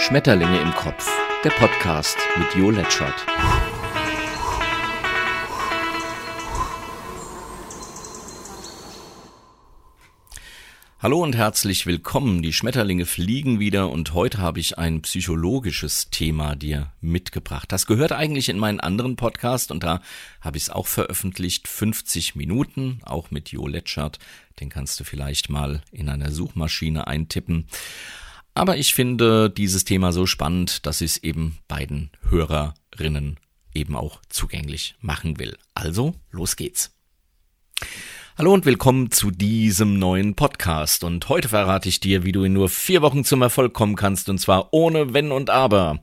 Schmetterlinge im Kopf, der Podcast mit Jo Letschert. Hallo und herzlich willkommen. Die Schmetterlinge fliegen wieder und heute habe ich ein psychologisches Thema dir mitgebracht. Das gehört eigentlich in meinen anderen Podcast und da habe ich es auch veröffentlicht. 50 Minuten, auch mit Jo Letschert. Den kannst du vielleicht mal in einer Suchmaschine eintippen. Aber ich finde dieses Thema so spannend, dass ich es eben beiden Hörerinnen eben auch zugänglich machen will. Also, los geht's. Hallo und willkommen zu diesem neuen Podcast. Und heute verrate ich dir, wie du in nur vier Wochen zum Erfolg kommen kannst, und zwar ohne Wenn und Aber,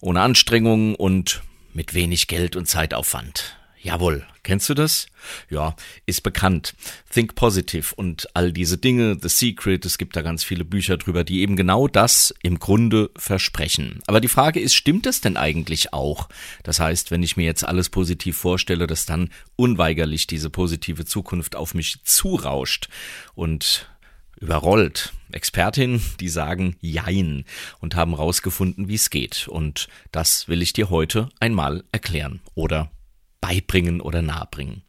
ohne Anstrengung und mit wenig Geld und Zeitaufwand. Jawohl, kennst du das? Ja, ist bekannt. Think Positive und all diese Dinge, The Secret, es gibt da ganz viele Bücher drüber, die eben genau das im Grunde versprechen. Aber die Frage ist, stimmt das denn eigentlich auch? Das heißt, wenn ich mir jetzt alles positiv vorstelle, dass dann unweigerlich diese positive Zukunft auf mich zurauscht und überrollt. Expertinnen, die sagen Jein und haben rausgefunden, wie es geht. Und das will ich dir heute einmal erklären oder beibringen oder nahebringen.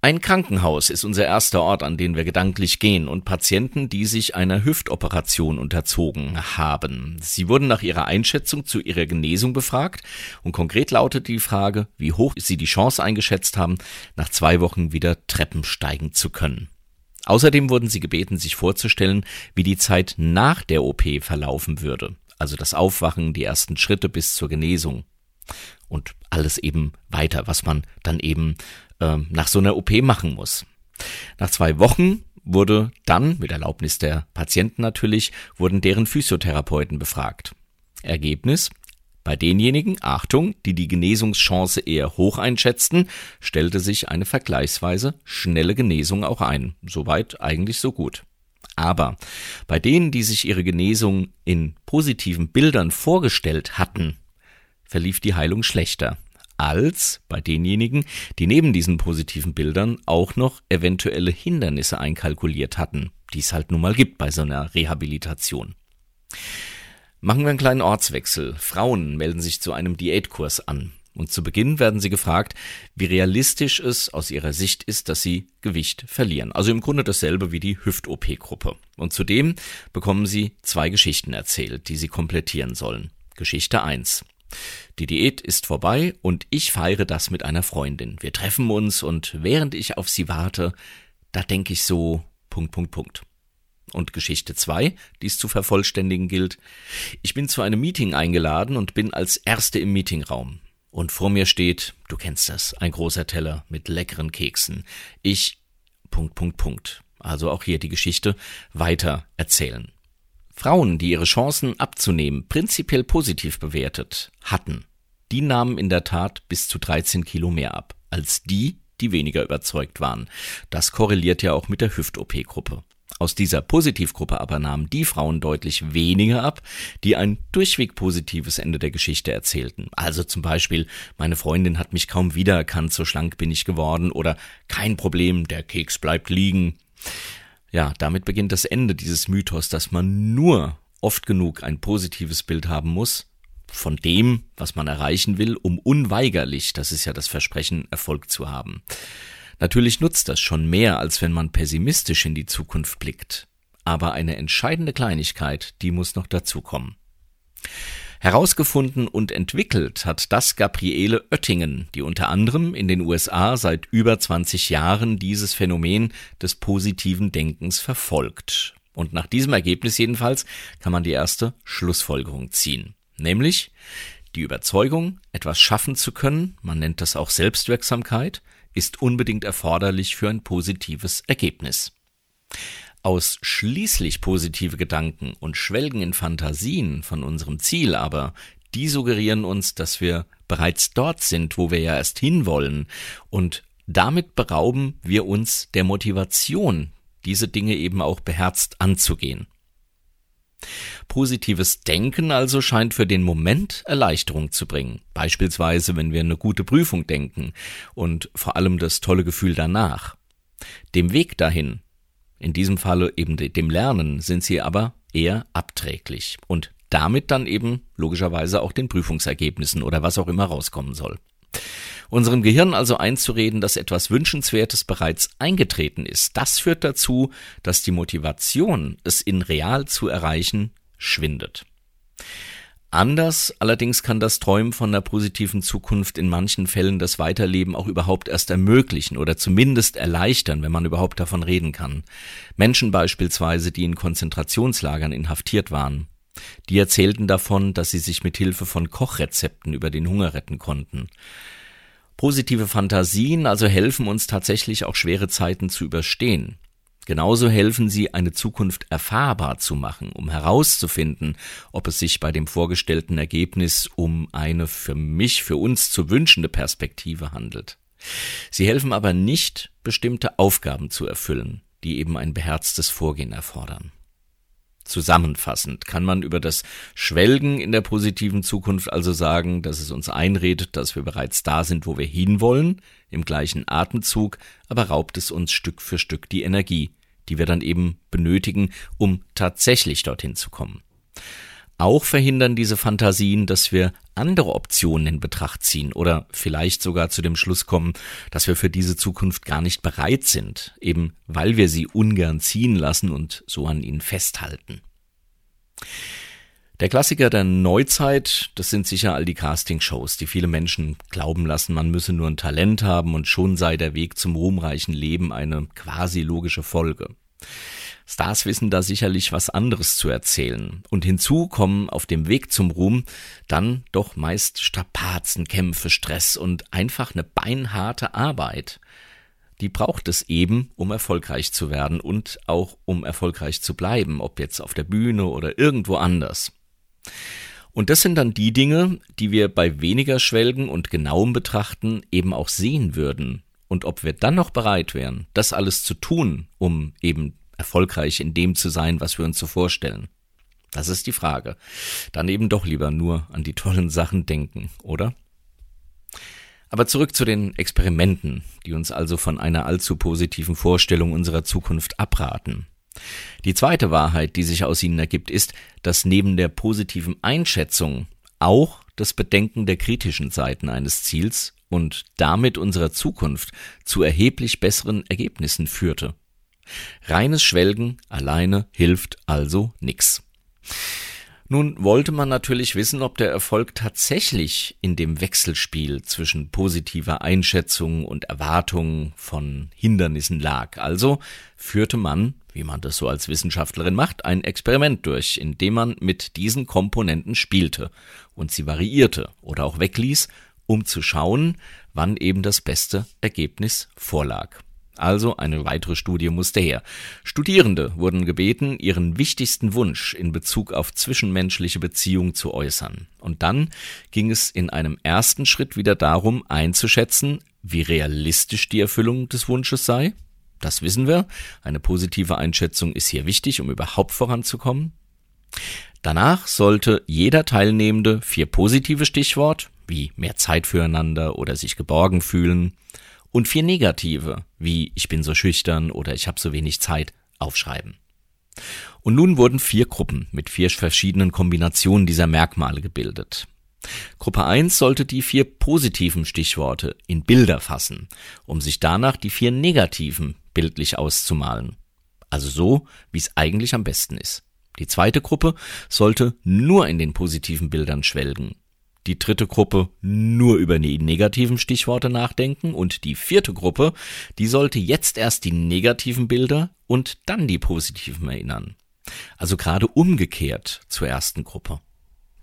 Ein Krankenhaus ist unser erster Ort, an den wir gedanklich gehen, und Patienten, die sich einer Hüftoperation unterzogen haben. Sie wurden nach ihrer Einschätzung zu ihrer Genesung befragt, und konkret lautet die Frage, wie hoch sie die Chance eingeschätzt haben, nach zwei Wochen wieder Treppen steigen zu können. Außerdem wurden sie gebeten, sich vorzustellen, wie die Zeit nach der OP verlaufen würde, also das Aufwachen, die ersten Schritte bis zur Genesung und alles eben weiter, was man dann eben äh, nach so einer OP machen muss. Nach zwei Wochen wurde dann, mit Erlaubnis der Patienten natürlich, wurden deren Physiotherapeuten befragt. Ergebnis? Bei denjenigen, Achtung, die die Genesungschance eher hoch einschätzten, stellte sich eine vergleichsweise schnelle Genesung auch ein. Soweit eigentlich so gut. Aber bei denen, die sich ihre Genesung in positiven Bildern vorgestellt hatten, verlief die Heilung schlechter als bei denjenigen, die neben diesen positiven Bildern auch noch eventuelle Hindernisse einkalkuliert hatten, die es halt nun mal gibt bei so einer Rehabilitation. Machen wir einen kleinen Ortswechsel. Frauen melden sich zu einem Diätkurs an. Und zu Beginn werden sie gefragt, wie realistisch es aus ihrer Sicht ist, dass sie Gewicht verlieren. Also im Grunde dasselbe wie die Hüft-OP-Gruppe. Und zudem bekommen sie zwei Geschichten erzählt, die sie komplettieren sollen. Geschichte 1. Die Diät ist vorbei und ich feiere das mit einer Freundin. Wir treffen uns und während ich auf sie warte, da denke ich so, Punkt, Punkt, Punkt. Und Geschichte 2, die es zu vervollständigen gilt. Ich bin zu einem Meeting eingeladen und bin als Erste im Meetingraum. Und vor mir steht, du kennst das, ein großer Teller mit leckeren Keksen. Ich, Punkt, Punkt, Punkt. Also auch hier die Geschichte weiter erzählen. Frauen, die ihre Chancen abzunehmen prinzipiell positiv bewertet hatten, die nahmen in der Tat bis zu 13 Kilo mehr ab als die, die weniger überzeugt waren. Das korreliert ja auch mit der Hüft-OP-Gruppe. Aus dieser Positivgruppe aber nahmen die Frauen deutlich weniger ab, die ein durchweg positives Ende der Geschichte erzählten. Also zum Beispiel, meine Freundin hat mich kaum wiedererkannt, so schlank bin ich geworden oder kein Problem, der Keks bleibt liegen. Ja, damit beginnt das Ende dieses Mythos, dass man nur oft genug ein positives Bild haben muss von dem, was man erreichen will, um unweigerlich, das ist ja das Versprechen, Erfolg zu haben. Natürlich nutzt das schon mehr, als wenn man pessimistisch in die Zukunft blickt. Aber eine entscheidende Kleinigkeit, die muss noch dazukommen. Herausgefunden und entwickelt hat das Gabriele Oettingen, die unter anderem in den USA seit über 20 Jahren dieses Phänomen des positiven Denkens verfolgt. Und nach diesem Ergebnis jedenfalls kann man die erste Schlussfolgerung ziehen. Nämlich die Überzeugung, etwas schaffen zu können, man nennt das auch Selbstwirksamkeit, ist unbedingt erforderlich für ein positives Ergebnis. Ausschließlich positive Gedanken und Schwelgen in Fantasien von unserem Ziel aber, die suggerieren uns, dass wir bereits dort sind, wo wir ja erst hinwollen, und damit berauben wir uns der Motivation, diese Dinge eben auch beherzt anzugehen. Positives Denken also scheint für den Moment Erleichterung zu bringen. Beispielsweise, wenn wir eine gute Prüfung denken und vor allem das tolle Gefühl danach. Dem Weg dahin in diesem Falle eben dem Lernen sind sie aber eher abträglich. Und damit dann eben logischerweise auch den Prüfungsergebnissen oder was auch immer rauskommen soll. Unserem Gehirn also einzureden, dass etwas Wünschenswertes bereits eingetreten ist, das führt dazu, dass die Motivation, es in real zu erreichen, schwindet. Anders allerdings kann das Träumen von einer positiven Zukunft in manchen Fällen das Weiterleben auch überhaupt erst ermöglichen oder zumindest erleichtern, wenn man überhaupt davon reden kann. Menschen beispielsweise, die in Konzentrationslagern inhaftiert waren. Die erzählten davon, dass sie sich mit Hilfe von Kochrezepten über den Hunger retten konnten. Positive Fantasien also helfen uns tatsächlich auch schwere Zeiten zu überstehen. Genauso helfen sie, eine Zukunft erfahrbar zu machen, um herauszufinden, ob es sich bei dem vorgestellten Ergebnis um eine für mich, für uns zu wünschende Perspektive handelt. Sie helfen aber nicht, bestimmte Aufgaben zu erfüllen, die eben ein beherztes Vorgehen erfordern. Zusammenfassend kann man über das Schwelgen in der positiven Zukunft also sagen, dass es uns einredet, dass wir bereits da sind, wo wir hinwollen, im gleichen Atemzug, aber raubt es uns Stück für Stück die Energie, die wir dann eben benötigen, um tatsächlich dorthin zu kommen. Auch verhindern diese Fantasien, dass wir andere Optionen in Betracht ziehen oder vielleicht sogar zu dem Schluss kommen, dass wir für diese Zukunft gar nicht bereit sind, eben weil wir sie ungern ziehen lassen und so an ihnen festhalten. Der Klassiker der Neuzeit, das sind sicher all die Castingshows, die viele Menschen glauben lassen, man müsse nur ein Talent haben und schon sei der Weg zum ruhmreichen Leben eine quasi logische Folge. Stars wissen da sicherlich was anderes zu erzählen. Und hinzu kommen auf dem Weg zum Ruhm dann doch meist Strapazen, Kämpfe, Stress und einfach eine beinharte Arbeit. Die braucht es eben, um erfolgreich zu werden und auch um erfolgreich zu bleiben, ob jetzt auf der Bühne oder irgendwo anders. Und das sind dann die Dinge, die wir bei weniger Schwelgen und genauem Betrachten eben auch sehen würden. Und ob wir dann noch bereit wären, das alles zu tun, um eben erfolgreich in dem zu sein, was wir uns so vorstellen. Das ist die Frage. Dann eben doch lieber nur an die tollen Sachen denken, oder? Aber zurück zu den Experimenten, die uns also von einer allzu positiven Vorstellung unserer Zukunft abraten. Die zweite Wahrheit, die sich aus ihnen ergibt, ist, dass neben der positiven Einschätzung auch das Bedenken der kritischen Seiten eines Ziels und damit unserer Zukunft zu erheblich besseren Ergebnissen führte. Reines Schwelgen alleine hilft also nix. Nun wollte man natürlich wissen, ob der Erfolg tatsächlich in dem Wechselspiel zwischen positiver Einschätzung und Erwartung von Hindernissen lag. Also führte man, wie man das so als Wissenschaftlerin macht, ein Experiment durch, in dem man mit diesen Komponenten spielte und sie variierte oder auch wegließ, um zu schauen, wann eben das beste Ergebnis vorlag. Also eine weitere Studie musste her. Studierende wurden gebeten, ihren wichtigsten Wunsch in Bezug auf zwischenmenschliche Beziehungen zu äußern. Und dann ging es in einem ersten Schritt wieder darum, einzuschätzen, wie realistisch die Erfüllung des Wunsches sei. Das wissen wir. Eine positive Einschätzung ist hier wichtig, um überhaupt voranzukommen. Danach sollte jeder Teilnehmende vier positive Stichwort, wie mehr Zeit füreinander oder sich geborgen fühlen, und vier negative, wie ich bin so schüchtern oder ich habe so wenig Zeit, aufschreiben. Und nun wurden vier Gruppen mit vier verschiedenen Kombinationen dieser Merkmale gebildet. Gruppe 1 sollte die vier positiven Stichworte in Bilder fassen, um sich danach die vier negativen bildlich auszumalen. Also so, wie es eigentlich am besten ist. Die zweite Gruppe sollte nur in den positiven Bildern schwelgen die dritte Gruppe nur über die negativen Stichworte nachdenken und die vierte Gruppe, die sollte jetzt erst die negativen Bilder und dann die positiven erinnern. Also gerade umgekehrt zur ersten Gruppe.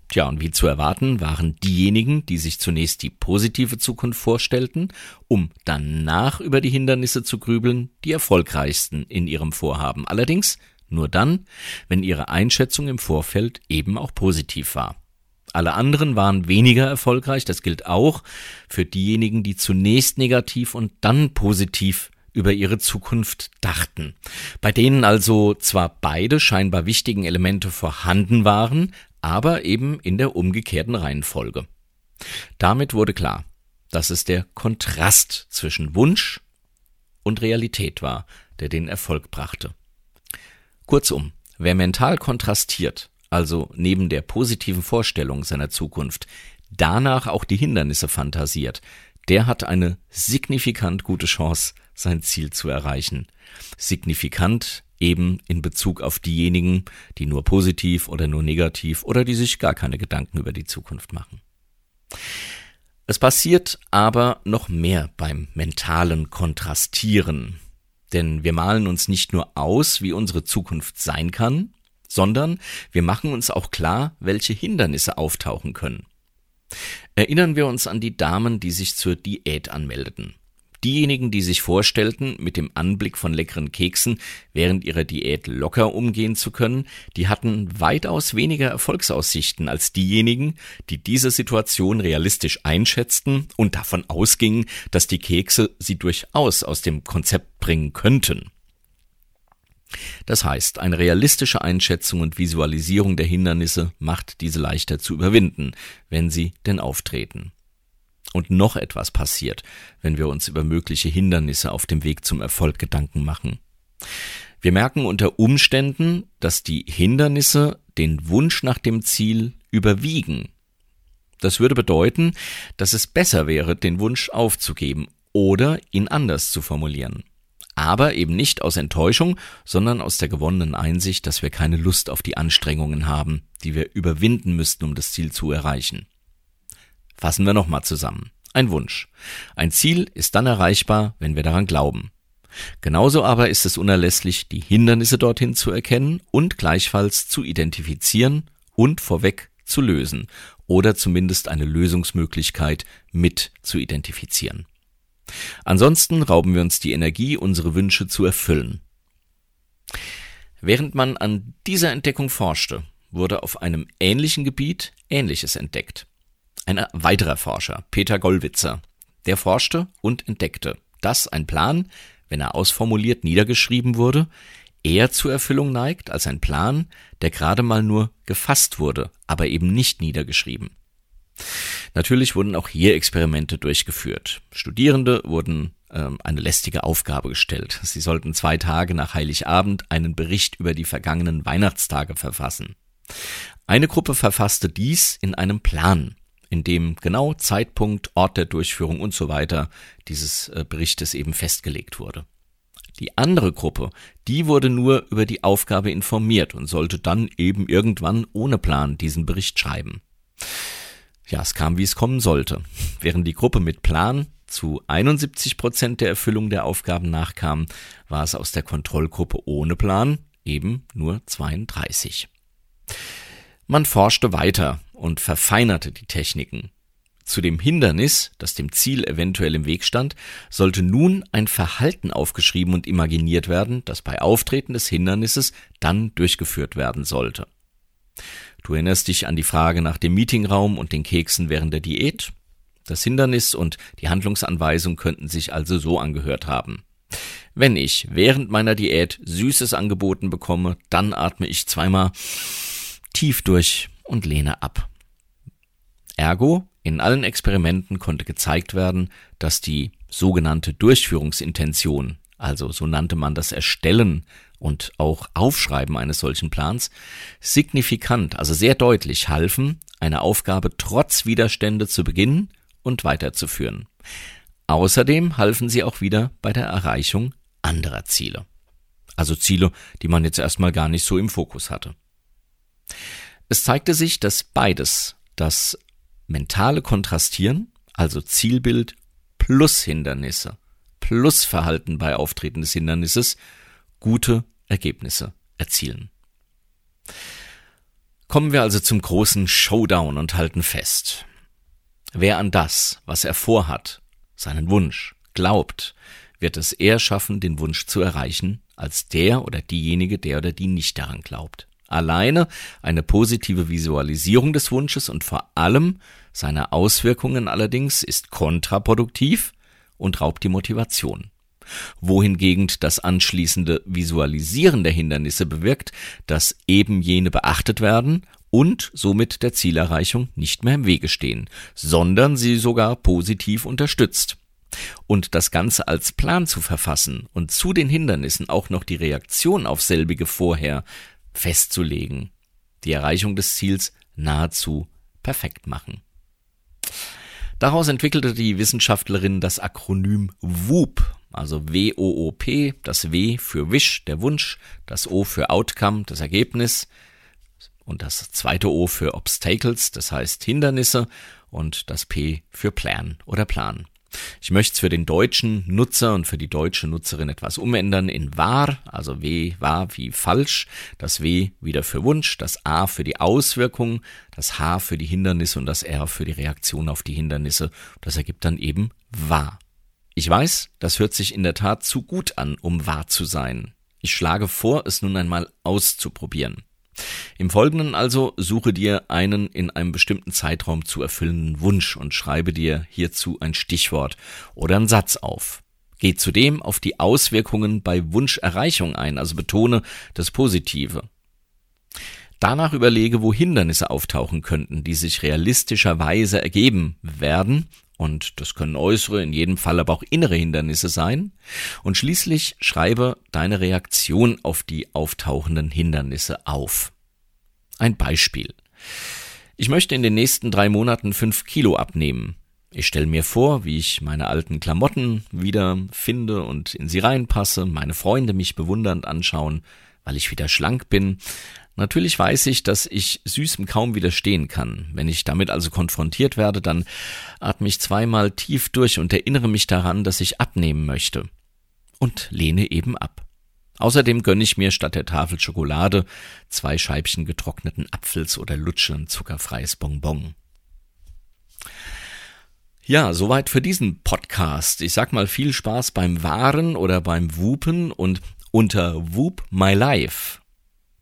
Tja, und wie zu erwarten, waren diejenigen, die sich zunächst die positive Zukunft vorstellten, um danach über die Hindernisse zu grübeln, die erfolgreichsten in ihrem Vorhaben. Allerdings nur dann, wenn ihre Einschätzung im Vorfeld eben auch positiv war. Alle anderen waren weniger erfolgreich. Das gilt auch für diejenigen, die zunächst negativ und dann positiv über ihre Zukunft dachten. Bei denen also zwar beide scheinbar wichtigen Elemente vorhanden waren, aber eben in der umgekehrten Reihenfolge. Damit wurde klar, dass es der Kontrast zwischen Wunsch und Realität war, der den Erfolg brachte. Kurzum, wer mental kontrastiert, also neben der positiven Vorstellung seiner Zukunft, danach auch die Hindernisse fantasiert, der hat eine signifikant gute Chance, sein Ziel zu erreichen. Signifikant eben in Bezug auf diejenigen, die nur positiv oder nur negativ oder die sich gar keine Gedanken über die Zukunft machen. Es passiert aber noch mehr beim mentalen Kontrastieren. Denn wir malen uns nicht nur aus, wie unsere Zukunft sein kann, sondern wir machen uns auch klar, welche Hindernisse auftauchen können. Erinnern wir uns an die Damen, die sich zur Diät anmeldeten. Diejenigen, die sich vorstellten, mit dem Anblick von leckeren Keksen während ihrer Diät locker umgehen zu können, die hatten weitaus weniger Erfolgsaussichten als diejenigen, die diese Situation realistisch einschätzten und davon ausgingen, dass die Kekse sie durchaus aus dem Konzept bringen könnten. Das heißt, eine realistische Einschätzung und Visualisierung der Hindernisse macht diese leichter zu überwinden, wenn sie denn auftreten. Und noch etwas passiert, wenn wir uns über mögliche Hindernisse auf dem Weg zum Erfolg Gedanken machen. Wir merken unter Umständen, dass die Hindernisse den Wunsch nach dem Ziel überwiegen. Das würde bedeuten, dass es besser wäre, den Wunsch aufzugeben oder ihn anders zu formulieren aber eben nicht aus Enttäuschung, sondern aus der gewonnenen Einsicht, dass wir keine Lust auf die Anstrengungen haben, die wir überwinden müssten, um das Ziel zu erreichen. Fassen wir nochmal zusammen. Ein Wunsch. Ein Ziel ist dann erreichbar, wenn wir daran glauben. Genauso aber ist es unerlässlich, die Hindernisse dorthin zu erkennen und gleichfalls zu identifizieren und vorweg zu lösen oder zumindest eine Lösungsmöglichkeit mit zu identifizieren. Ansonsten rauben wir uns die Energie, unsere Wünsche zu erfüllen. Während man an dieser Entdeckung forschte, wurde auf einem ähnlichen Gebiet Ähnliches entdeckt. Ein weiterer Forscher, Peter Gollwitzer, der forschte und entdeckte, dass ein Plan, wenn er ausformuliert niedergeschrieben wurde, eher zur Erfüllung neigt als ein Plan, der gerade mal nur gefasst wurde, aber eben nicht niedergeschrieben. Natürlich wurden auch hier Experimente durchgeführt. Studierende wurden ähm, eine lästige Aufgabe gestellt. Sie sollten zwei Tage nach Heiligabend einen Bericht über die vergangenen Weihnachtstage verfassen. Eine Gruppe verfasste dies in einem Plan, in dem genau Zeitpunkt, Ort der Durchführung und so weiter dieses äh, Berichtes eben festgelegt wurde. Die andere Gruppe, die wurde nur über die Aufgabe informiert und sollte dann eben irgendwann ohne Plan diesen Bericht schreiben. Ja, es kam, wie es kommen sollte. Während die Gruppe mit Plan zu 71 Prozent der Erfüllung der Aufgaben nachkam, war es aus der Kontrollgruppe ohne Plan eben nur 32. Man forschte weiter und verfeinerte die Techniken. Zu dem Hindernis, das dem Ziel eventuell im Weg stand, sollte nun ein Verhalten aufgeschrieben und imaginiert werden, das bei Auftreten des Hindernisses dann durchgeführt werden sollte. Du erinnerst dich an die Frage nach dem Meetingraum und den Keksen während der Diät? Das Hindernis und die Handlungsanweisung könnten sich also so angehört haben. Wenn ich während meiner Diät Süßes angeboten bekomme, dann atme ich zweimal tief durch und lehne ab. Ergo, in allen Experimenten konnte gezeigt werden, dass die sogenannte Durchführungsintention, also so nannte man das Erstellen und auch Aufschreiben eines solchen Plans signifikant, also sehr deutlich halfen, eine Aufgabe trotz Widerstände zu beginnen und weiterzuführen. Außerdem halfen sie auch wieder bei der Erreichung anderer Ziele. Also Ziele, die man jetzt erstmal gar nicht so im Fokus hatte. Es zeigte sich, dass beides, das mentale Kontrastieren, also Zielbild plus Hindernisse, plus Verhalten bei Auftreten des Hindernisses, gute Ergebnisse erzielen. Kommen wir also zum großen Showdown und halten fest. Wer an das, was er vorhat, seinen Wunsch, glaubt, wird es eher schaffen, den Wunsch zu erreichen, als der oder diejenige, der oder die nicht daran glaubt. Alleine eine positive Visualisierung des Wunsches und vor allem seine Auswirkungen allerdings ist kontraproduktiv und raubt die Motivation wohingegen das anschließende Visualisieren der Hindernisse bewirkt, dass eben jene beachtet werden und somit der Zielerreichung nicht mehr im Wege stehen, sondern sie sogar positiv unterstützt. Und das Ganze als Plan zu verfassen und zu den Hindernissen auch noch die Reaktion auf selbige vorher festzulegen. die Erreichung des Ziels nahezu perfekt machen. Daraus entwickelte die Wissenschaftlerin das Akronym WOOP, also W-O-O-P, das W für Wish, der Wunsch, das O für Outcome, das Ergebnis und das zweite O für Obstacles, das heißt Hindernisse und das P für Plan oder Plan. Ich möchte es für den deutschen Nutzer und für die deutsche Nutzerin etwas umändern in wahr, also W wahr wie falsch, das W wieder für Wunsch, das A für die Auswirkung, das H für die Hindernisse und das R für die Reaktion auf die Hindernisse. Das ergibt dann eben wahr. Ich weiß, das hört sich in der Tat zu gut an, um wahr zu sein. Ich schlage vor, es nun einmal auszuprobieren. Im Folgenden also suche dir einen in einem bestimmten Zeitraum zu erfüllenden Wunsch und schreibe dir hierzu ein Stichwort oder einen Satz auf. Geh zudem auf die Auswirkungen bei Wunscherreichung ein, also betone das Positive. Danach überlege, wo Hindernisse auftauchen könnten, die sich realistischerweise ergeben werden, und das können äußere, in jedem Fall aber auch innere Hindernisse sein, und schließlich schreibe deine Reaktion auf die auftauchenden Hindernisse auf. Ein Beispiel. Ich möchte in den nächsten drei Monaten fünf Kilo abnehmen. Ich stelle mir vor, wie ich meine alten Klamotten wieder finde und in sie reinpasse, meine Freunde mich bewundernd anschauen, weil ich wieder schlank bin. Natürlich weiß ich, dass ich Süßem kaum widerstehen kann. Wenn ich damit also konfrontiert werde, dann atme ich zweimal tief durch und erinnere mich daran, dass ich abnehmen möchte. Und lehne eben ab. Außerdem gönne ich mir statt der Tafel Schokolade zwei Scheibchen getrockneten Apfels oder lutsche ein zuckerfreies Bonbon. Ja, soweit für diesen Podcast. Ich sag mal viel Spaß beim Waren oder beim Wupen und unter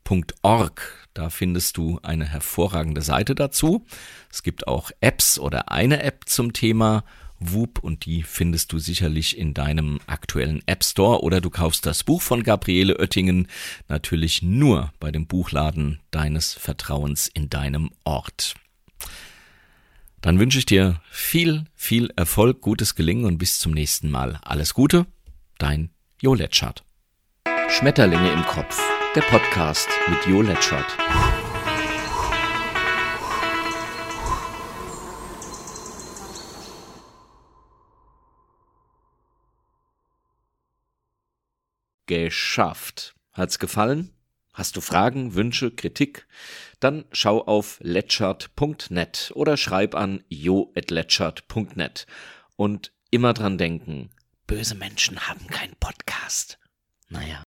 whoopmylife.org, da findest du eine hervorragende Seite dazu. Es gibt auch Apps oder eine App zum Thema Whoop und die findest du sicherlich in deinem aktuellen App Store oder du kaufst das Buch von Gabriele Oettingen natürlich nur bei dem Buchladen deines Vertrauens in deinem Ort. Dann wünsche ich dir viel, viel Erfolg, gutes Gelingen und bis zum nächsten Mal. Alles Gute, dein Jo Letschert. Schmetterlinge im Kopf, der Podcast mit Jo Letschert. geschafft. Hat's gefallen? Hast du Fragen, Wünsche, Kritik? Dann schau auf letchert.net oder schreib an jo@letchert.net und immer dran denken, böse Menschen haben keinen Podcast. Naja.